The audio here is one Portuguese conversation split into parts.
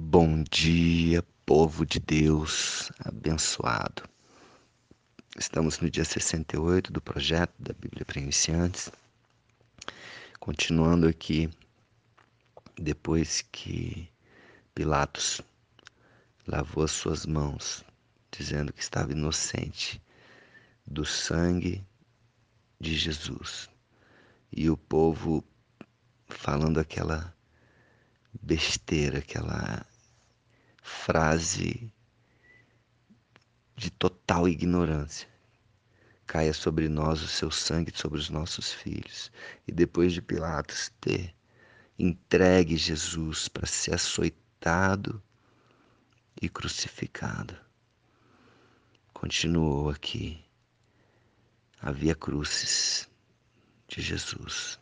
Bom dia, povo de Deus abençoado. Estamos no dia 68 do projeto da Bíblia para Iniciantes. Continuando aqui, depois que Pilatos lavou as suas mãos, dizendo que estava inocente do sangue de Jesus. E o povo falando aquela besteira, aquela frase de total ignorância. Caia sobre nós o seu sangue, sobre os nossos filhos. E depois de Pilatos ter entregue Jesus para ser açoitado e crucificado, continuou aqui a via crucis de Jesus.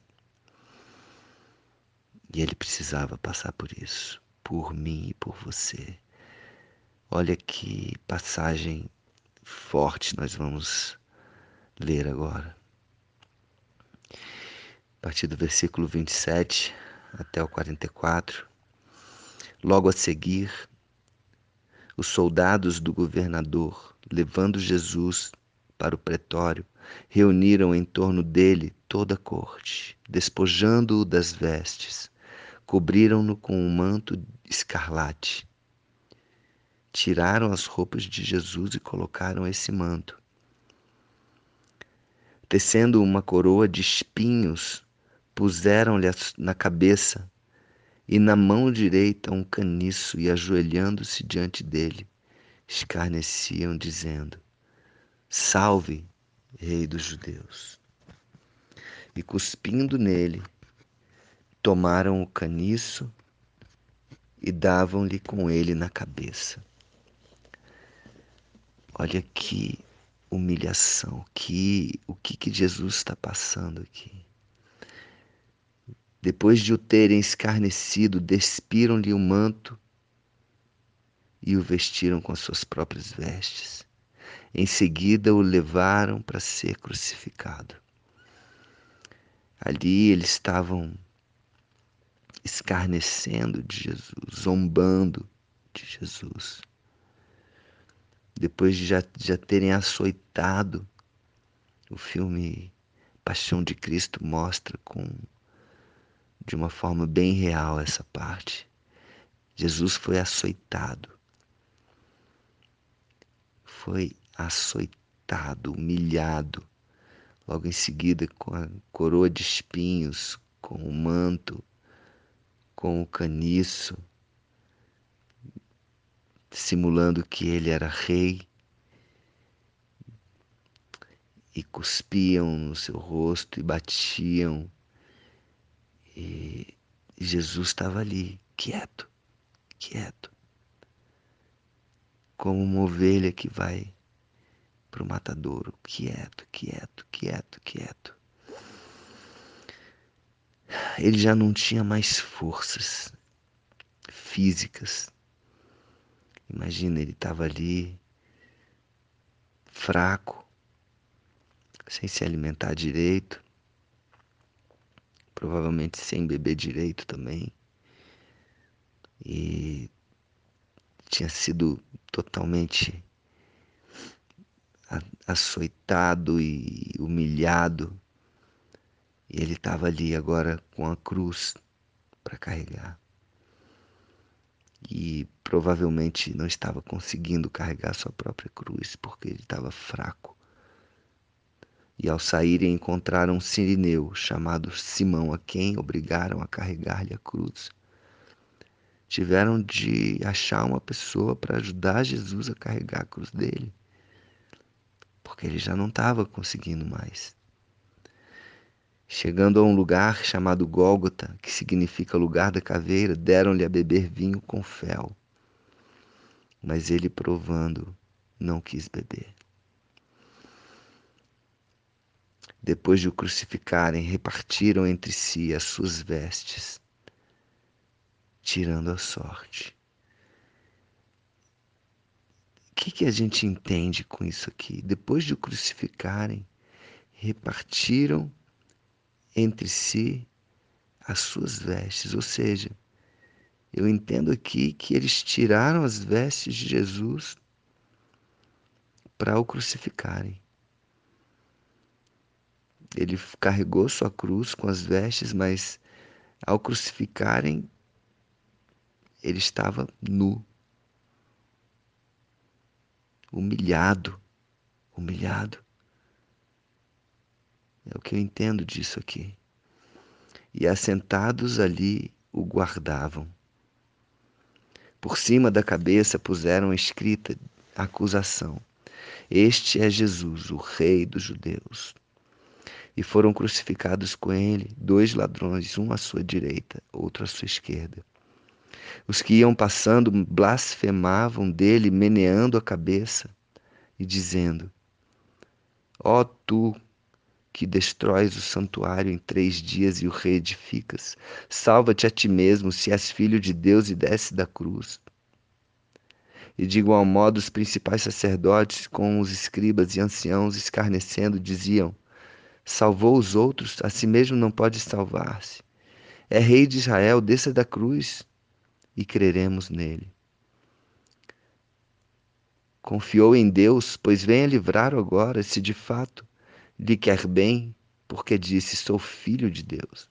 E ele precisava passar por isso, por mim e por você. Olha que passagem forte nós vamos ler agora. A partir do versículo 27 até o 44. Logo a seguir, os soldados do governador, levando Jesus para o pretório, reuniram em torno dele toda a corte, despojando-o das vestes cobriram-no com um manto escarlate. Tiraram as roupas de Jesus e colocaram esse manto. Tecendo uma coroa de espinhos, puseram-lhe na cabeça e na mão direita um caniço e ajoelhando-se diante dele, escarneciam, dizendo: Salve, Rei dos Judeus! E cuspindo nele, tomaram o caniço e davam-lhe com ele na cabeça. Olha que humilhação, que o que, que Jesus está passando aqui. Depois de o terem escarnecido, despiram-lhe o manto e o vestiram com as suas próprias vestes. Em seguida o levaram para ser crucificado. Ali eles estavam escarnecendo de Jesus, zombando de Jesus. Depois de já, já terem açoitado, o filme Paixão de Cristo mostra com de uma forma bem real essa parte. Jesus foi açoitado. Foi açoitado, humilhado. Logo em seguida, com a coroa de espinhos, com o manto com o caniço, simulando que ele era rei, e cuspiam no seu rosto e batiam. E Jesus estava ali, quieto, quieto, como uma ovelha que vai para o matadouro, quieto, quieto, quieto, quieto ele já não tinha mais forças físicas. Imagina, ele estava ali fraco, sem se alimentar direito, provavelmente sem beber direito também. E tinha sido totalmente açoitado e humilhado e ele estava ali agora com a cruz para carregar. E provavelmente não estava conseguindo carregar sua própria cruz porque ele estava fraco. E ao saírem encontraram um sirineu chamado Simão, a quem obrigaram a carregar-lhe a cruz. Tiveram de achar uma pessoa para ajudar Jesus a carregar a cruz dele, porque ele já não estava conseguindo mais. Chegando a um lugar chamado Gólgota, que significa lugar da caveira, deram-lhe a beber vinho com fel. Mas ele, provando, não quis beber. Depois de o crucificarem, repartiram entre si as suas vestes, tirando a sorte. O que, que a gente entende com isso aqui? Depois de o crucificarem, repartiram entre si as suas vestes, ou seja, eu entendo aqui que eles tiraram as vestes de Jesus para o crucificarem. Ele carregou sua cruz com as vestes, mas ao crucificarem, ele estava nu, humilhado, humilhado. É o que eu entendo disso aqui. E assentados ali o guardavam. Por cima da cabeça puseram escrita acusação: Este é Jesus, o Rei dos Judeus. E foram crucificados com ele dois ladrões, um à sua direita, outro à sua esquerda. Os que iam passando blasfemavam dele, meneando a cabeça e dizendo: Ó oh, tu que destróis o santuário em três dias e o reedificas. Salva-te a ti mesmo, se és filho de Deus, e desce da cruz. E de igual modo, os principais sacerdotes, com os escribas e anciãos, escarnecendo, diziam: Salvou os outros, a si mesmo não pode salvar-se. É rei de Israel, desça da cruz e creremos nele. Confiou em Deus, pois venha livrar agora, se de fato lhe quer bem, porque disse: Sou filho de Deus.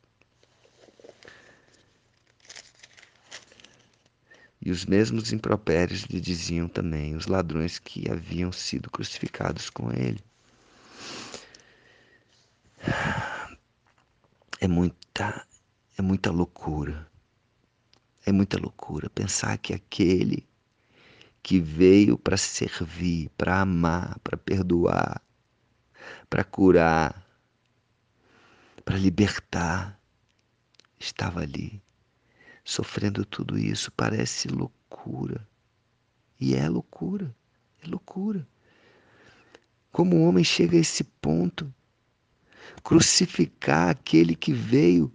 E os mesmos impropérios lhe diziam também os ladrões que haviam sido crucificados com ele. É muita, é muita loucura. É muita loucura pensar que aquele que veio para servir, para amar, para perdoar, para curar, para libertar, estava ali, sofrendo tudo isso. Parece loucura. E é loucura, é loucura. Como o homem chega a esse ponto? Crucificar aquele que veio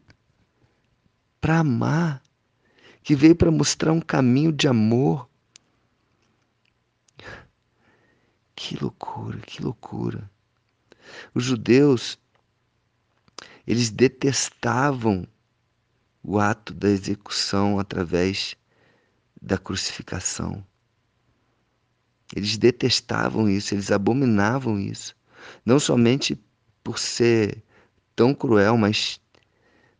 para amar, que veio para mostrar um caminho de amor. Que loucura, que loucura. Os judeus, eles detestavam o ato da execução através da crucificação. Eles detestavam isso, eles abominavam isso. Não somente por ser tão cruel, mas,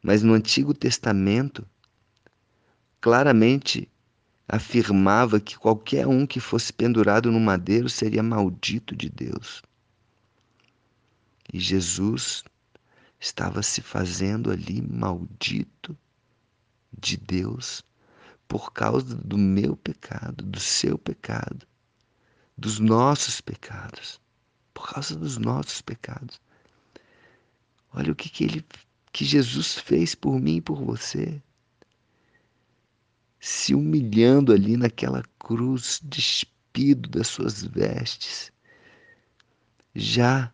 mas no Antigo Testamento, claramente afirmava que qualquer um que fosse pendurado no madeiro seria maldito de Deus. E Jesus estava se fazendo ali maldito de Deus por causa do meu pecado, do seu pecado, dos nossos pecados, por causa dos nossos pecados. Olha o que, que ele que Jesus fez por mim e por você. Se humilhando ali naquela cruz, despido das suas vestes, já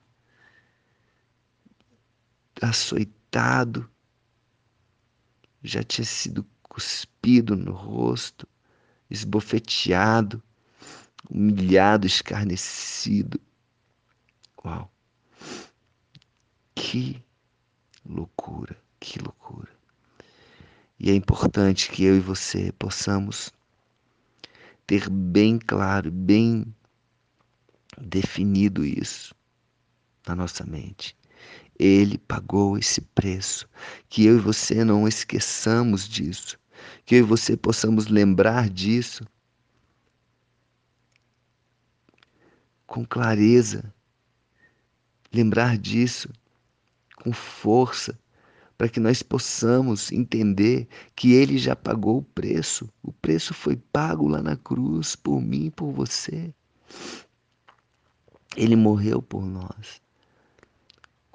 açoitado, já tinha sido cuspido no rosto, esbofeteado, humilhado, escarnecido. Uau! Que loucura, que loucura. E é importante que eu e você possamos ter bem claro, bem definido isso na nossa mente. Ele pagou esse preço. Que eu e você não esqueçamos disso. Que eu e você possamos lembrar disso com clareza. Lembrar disso com força, para que nós possamos entender que Ele já pagou o preço. O preço foi pago lá na cruz por mim por você. Ele morreu por nós.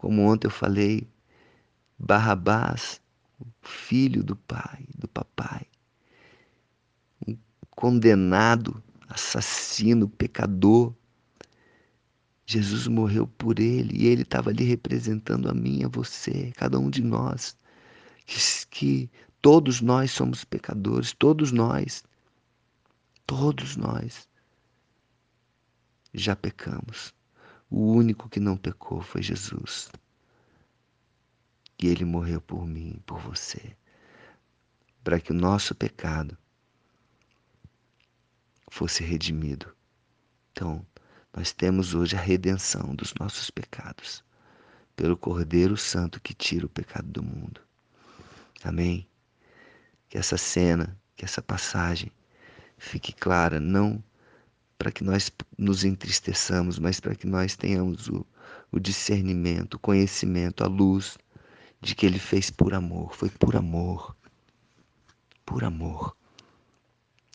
Como ontem eu falei, Barrabás, filho do pai, do papai, um condenado, assassino, pecador. Jesus morreu por ele e ele estava ali representando a mim, a você, cada um de nós. Que, que todos nós somos pecadores, todos nós, todos nós já pecamos. O único que não pecou foi Jesus. E ele morreu por mim, por você, para que o nosso pecado fosse redimido. Então, nós temos hoje a redenção dos nossos pecados pelo Cordeiro Santo que tira o pecado do mundo. Amém? Que essa cena, que essa passagem fique clara, não para que nós nos entristeçamos, mas para que nós tenhamos o, o discernimento, o conhecimento, a luz de que ele fez por amor, foi por amor. Por amor.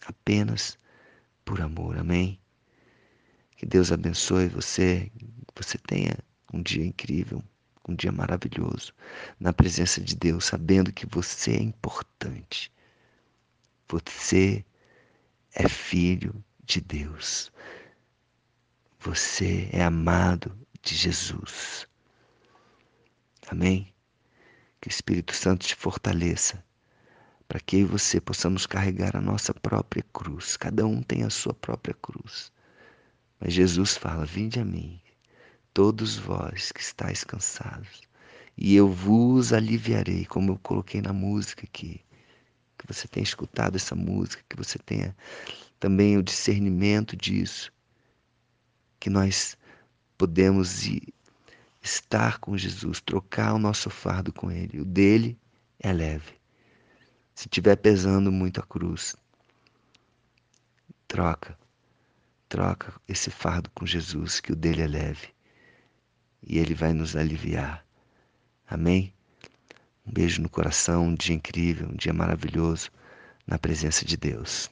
Apenas por amor. Amém? Que Deus abençoe você, que você tenha um dia incrível, um dia maravilhoso na presença de Deus, sabendo que você é importante. Você é filho de Deus. Você é amado de Jesus. Amém? Que o Espírito Santo te fortaleça para que eu e você possamos carregar a nossa própria cruz. Cada um tem a sua própria cruz. Mas Jesus fala: Vinde a mim, todos vós que estáis cansados, e eu vos aliviarei, como eu coloquei na música aqui. Que você tenha escutado essa música, que você tenha também o discernimento disso, que nós podemos ir, estar com Jesus, trocar o nosso fardo com Ele. O dele é leve. Se tiver pesando muito a cruz, troca, troca esse fardo com Jesus, que o dele é leve e Ele vai nos aliviar. Amém? Um beijo no coração, um dia incrível, um dia maravilhoso na presença de Deus.